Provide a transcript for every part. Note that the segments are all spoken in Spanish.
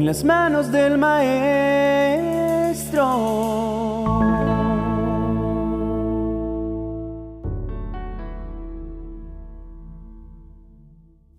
en las manos del Maestro.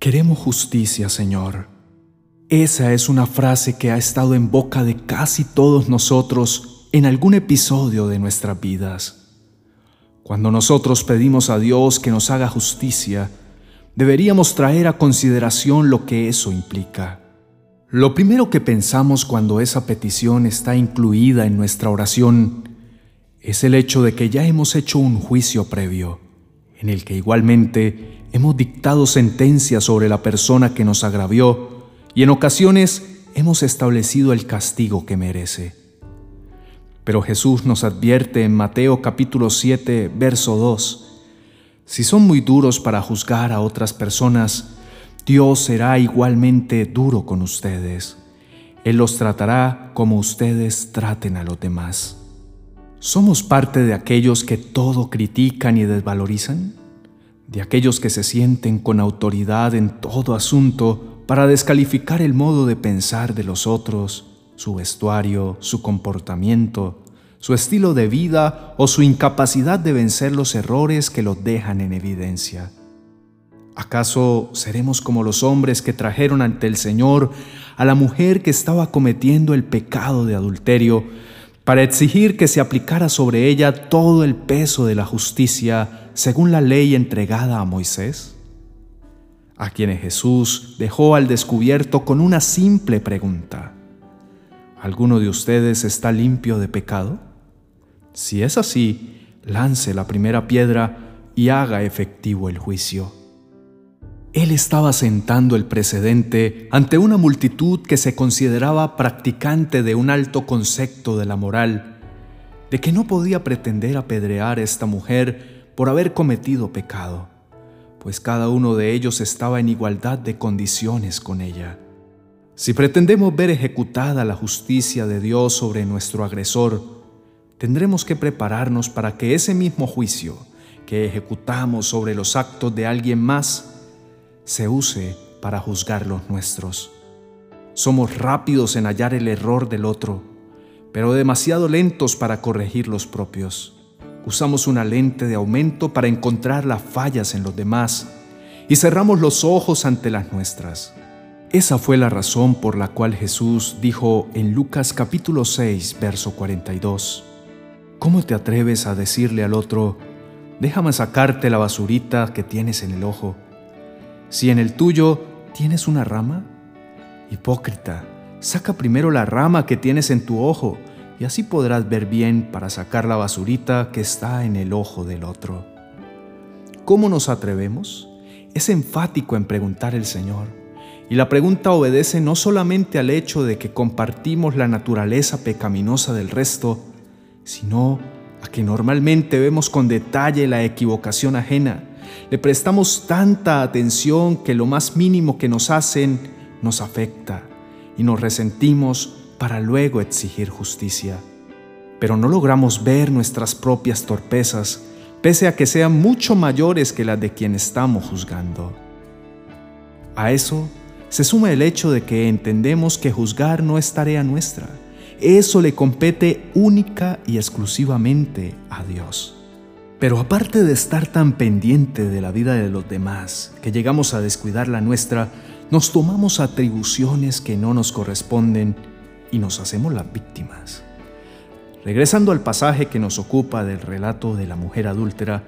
Queremos justicia, Señor. Esa es una frase que ha estado en boca de casi todos nosotros en algún episodio de nuestras vidas. Cuando nosotros pedimos a Dios que nos haga justicia, deberíamos traer a consideración lo que eso implica. Lo primero que pensamos cuando esa petición está incluida en nuestra oración es el hecho de que ya hemos hecho un juicio previo, en el que igualmente hemos dictado sentencia sobre la persona que nos agravió y en ocasiones hemos establecido el castigo que merece. Pero Jesús nos advierte en Mateo capítulo 7, verso 2, si son muy duros para juzgar a otras personas, Dios será igualmente duro con ustedes. Él los tratará como ustedes traten a los demás. ¿Somos parte de aquellos que todo critican y desvalorizan? ¿De aquellos que se sienten con autoridad en todo asunto para descalificar el modo de pensar de los otros, su vestuario, su comportamiento, su estilo de vida o su incapacidad de vencer los errores que los dejan en evidencia. ¿Acaso seremos como los hombres que trajeron ante el Señor a la mujer que estaba cometiendo el pecado de adulterio para exigir que se aplicara sobre ella todo el peso de la justicia según la ley entregada a Moisés? A quienes Jesús dejó al descubierto con una simple pregunta. ¿Alguno de ustedes está limpio de pecado? Si es así, lance la primera piedra y haga efectivo el juicio. Él estaba sentando el precedente ante una multitud que se consideraba practicante de un alto concepto de la moral, de que no podía pretender apedrear a esta mujer por haber cometido pecado, pues cada uno de ellos estaba en igualdad de condiciones con ella. Si pretendemos ver ejecutada la justicia de Dios sobre nuestro agresor, tendremos que prepararnos para que ese mismo juicio que ejecutamos sobre los actos de alguien más se use para juzgar los nuestros. Somos rápidos en hallar el error del otro, pero demasiado lentos para corregir los propios. Usamos una lente de aumento para encontrar las fallas en los demás y cerramos los ojos ante las nuestras. Esa fue la razón por la cual Jesús dijo en Lucas capítulo 6, verso 42, ¿Cómo te atreves a decirle al otro, déjame sacarte la basurita que tienes en el ojo, si en el tuyo tienes una rama? Hipócrita, saca primero la rama que tienes en tu ojo, y así podrás ver bien para sacar la basurita que está en el ojo del otro. ¿Cómo nos atrevemos? Es enfático en preguntar el Señor. Y la pregunta obedece no solamente al hecho de que compartimos la naturaleza pecaminosa del resto, sino a que normalmente vemos con detalle la equivocación ajena. Le prestamos tanta atención que lo más mínimo que nos hacen nos afecta y nos resentimos para luego exigir justicia. Pero no logramos ver nuestras propias torpezas, pese a que sean mucho mayores que las de quien estamos juzgando. A eso se suma el hecho de que entendemos que juzgar no es tarea nuestra, eso le compete única y exclusivamente a Dios. Pero aparte de estar tan pendiente de la vida de los demás, que llegamos a descuidar la nuestra, nos tomamos atribuciones que no nos corresponden y nos hacemos las víctimas. Regresando al pasaje que nos ocupa del relato de la mujer adúltera,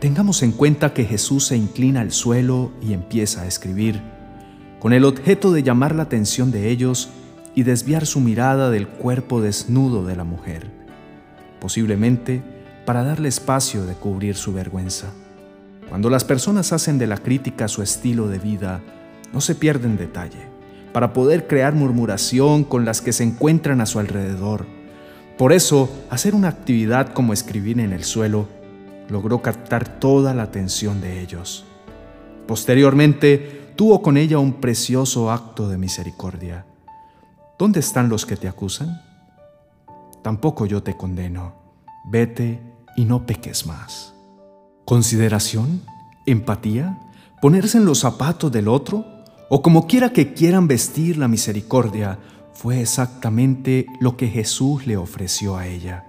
tengamos en cuenta que Jesús se inclina al suelo y empieza a escribir, con el objeto de llamar la atención de ellos y desviar su mirada del cuerpo desnudo de la mujer, posiblemente para darle espacio de cubrir su vergüenza. Cuando las personas hacen de la crítica su estilo de vida, no se pierden detalle, para poder crear murmuración con las que se encuentran a su alrededor. Por eso, hacer una actividad como escribir en el suelo logró captar toda la atención de ellos. Posteriormente, tuvo con ella un precioso acto de misericordia ¿Dónde están los que te acusan? Tampoco yo te condeno. Vete y no peques más. Consideración, empatía, ponerse en los zapatos del otro, o como quiera que quieran vestir la misericordia, fue exactamente lo que Jesús le ofreció a ella.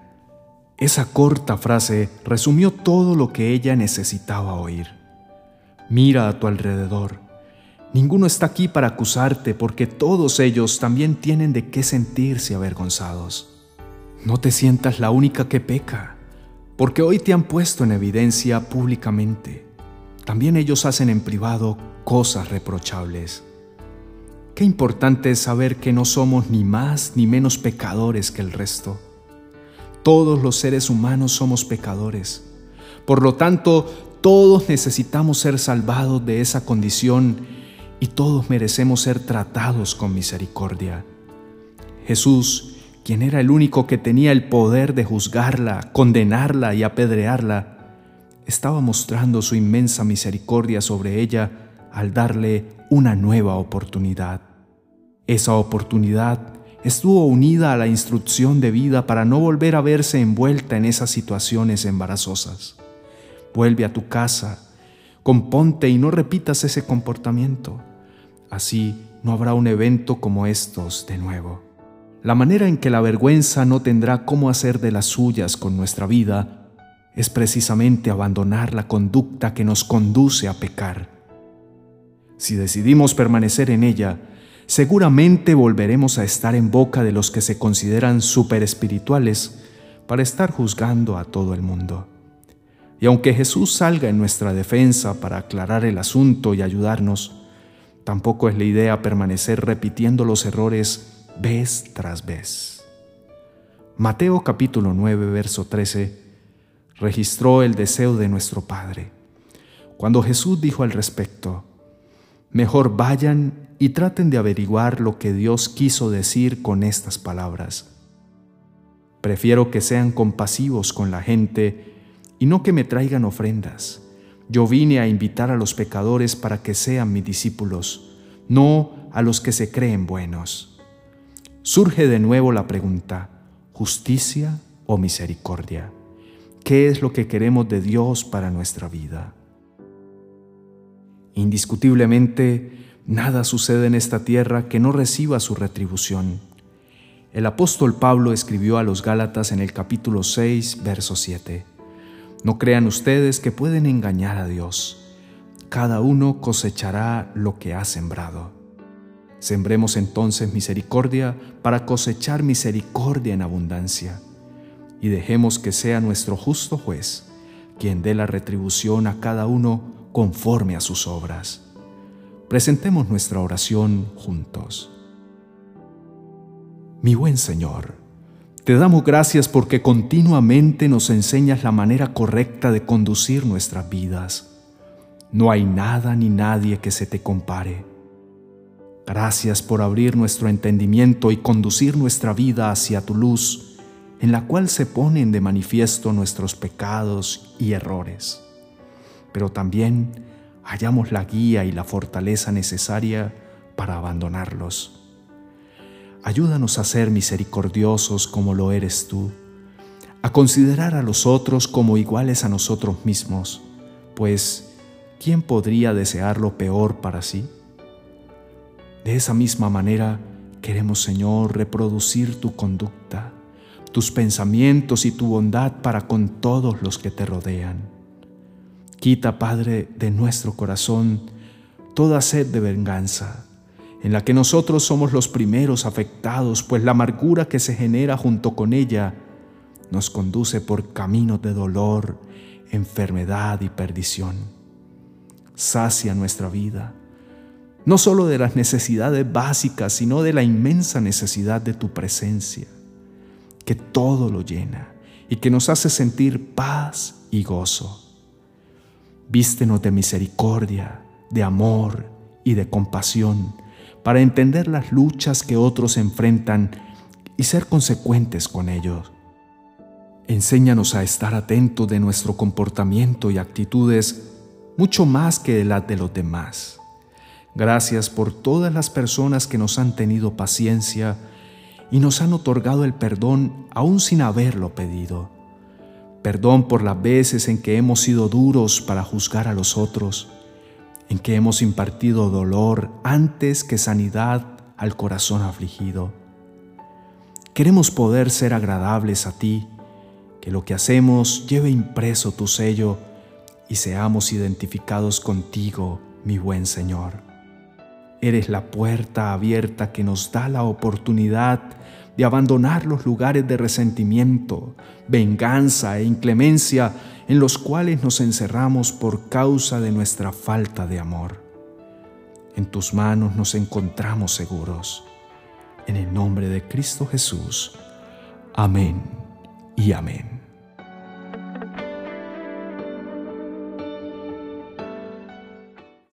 Esa corta frase resumió todo lo que ella necesitaba oír. Mira a tu alrededor. Ninguno está aquí para acusarte porque todos ellos también tienen de qué sentirse avergonzados. No te sientas la única que peca, porque hoy te han puesto en evidencia públicamente. También ellos hacen en privado cosas reprochables. Qué importante es saber que no somos ni más ni menos pecadores que el resto. Todos los seres humanos somos pecadores. Por lo tanto, todos necesitamos ser salvados de esa condición y todos merecemos ser tratados con misericordia. Jesús, quien era el único que tenía el poder de juzgarla, condenarla y apedrearla, estaba mostrando su inmensa misericordia sobre ella al darle una nueva oportunidad. Esa oportunidad estuvo unida a la instrucción de vida para no volver a verse envuelta en esas situaciones embarazosas. Vuelve a tu casa, componte y no repitas ese comportamiento. Así no habrá un evento como estos de nuevo. La manera en que la vergüenza no tendrá cómo hacer de las suyas con nuestra vida es precisamente abandonar la conducta que nos conduce a pecar. Si decidimos permanecer en ella, seguramente volveremos a estar en boca de los que se consideran super espirituales para estar juzgando a todo el mundo. Y aunque Jesús salga en nuestra defensa para aclarar el asunto y ayudarnos, tampoco es la idea permanecer repitiendo los errores vez tras vez. Mateo capítulo 9, verso 13, registró el deseo de nuestro Padre. Cuando Jesús dijo al respecto, Mejor vayan y traten de averiguar lo que Dios quiso decir con estas palabras. Prefiero que sean compasivos con la gente y no que me traigan ofrendas. Yo vine a invitar a los pecadores para que sean mis discípulos, no a los que se creen buenos. Surge de nuevo la pregunta, ¿justicia o misericordia? ¿Qué es lo que queremos de Dios para nuestra vida? Indiscutiblemente, Nada sucede en esta tierra que no reciba su retribución. El apóstol Pablo escribió a los Gálatas en el capítulo 6, verso 7. No crean ustedes que pueden engañar a Dios. Cada uno cosechará lo que ha sembrado. Sembremos entonces misericordia para cosechar misericordia en abundancia. Y dejemos que sea nuestro justo juez quien dé la retribución a cada uno conforme a sus obras. Presentemos nuestra oración juntos. Mi buen Señor, te damos gracias porque continuamente nos enseñas la manera correcta de conducir nuestras vidas. No hay nada ni nadie que se te compare. Gracias por abrir nuestro entendimiento y conducir nuestra vida hacia tu luz, en la cual se ponen de manifiesto nuestros pecados y errores. Pero también hallamos la guía y la fortaleza necesaria para abandonarlos. Ayúdanos a ser misericordiosos como lo eres tú, a considerar a los otros como iguales a nosotros mismos, pues ¿quién podría desear lo peor para sí? De esa misma manera queremos, Señor, reproducir tu conducta, tus pensamientos y tu bondad para con todos los que te rodean. Quita, Padre, de nuestro corazón toda sed de venganza, en la que nosotros somos los primeros afectados, pues la amargura que se genera junto con ella nos conduce por caminos de dolor, enfermedad y perdición. Sacia nuestra vida, no solo de las necesidades básicas, sino de la inmensa necesidad de tu presencia, que todo lo llena y que nos hace sentir paz y gozo. Vístenos de misericordia, de amor y de compasión para entender las luchas que otros enfrentan y ser consecuentes con ellos. Enséñanos a estar atentos de nuestro comportamiento y actitudes mucho más que de las de los demás. Gracias por todas las personas que nos han tenido paciencia y nos han otorgado el perdón aún sin haberlo pedido. Perdón por las veces en que hemos sido duros para juzgar a los otros en que hemos impartido dolor antes que sanidad al corazón afligido. Queremos poder ser agradables a ti, que lo que hacemos lleve impreso tu sello y seamos identificados contigo, mi buen Señor. Eres la puerta abierta que nos da la oportunidad de abandonar los lugares de resentimiento, venganza e inclemencia en los cuales nos encerramos por causa de nuestra falta de amor. En tus manos nos encontramos seguros. En el nombre de Cristo Jesús. Amén y amén.